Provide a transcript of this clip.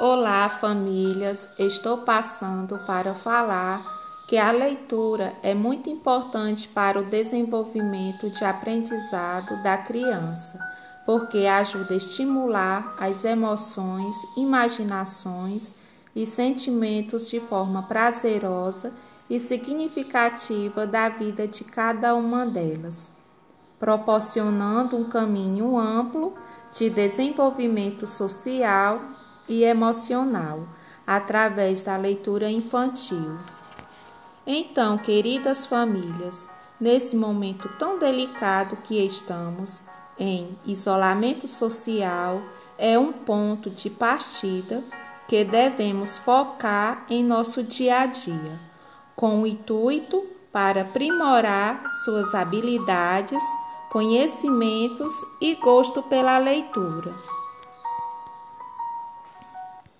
Olá, famílias! Estou passando para falar que a leitura é muito importante para o desenvolvimento de aprendizado da criança, porque ajuda a estimular as emoções, imaginações e sentimentos de forma prazerosa e significativa da vida de cada uma delas, proporcionando um caminho amplo de desenvolvimento social e emocional através da leitura infantil. Então, queridas famílias, nesse momento tão delicado que estamos, em isolamento social, é um ponto de partida que devemos focar em nosso dia a dia, com o intuito para aprimorar suas habilidades, conhecimentos e gosto pela leitura.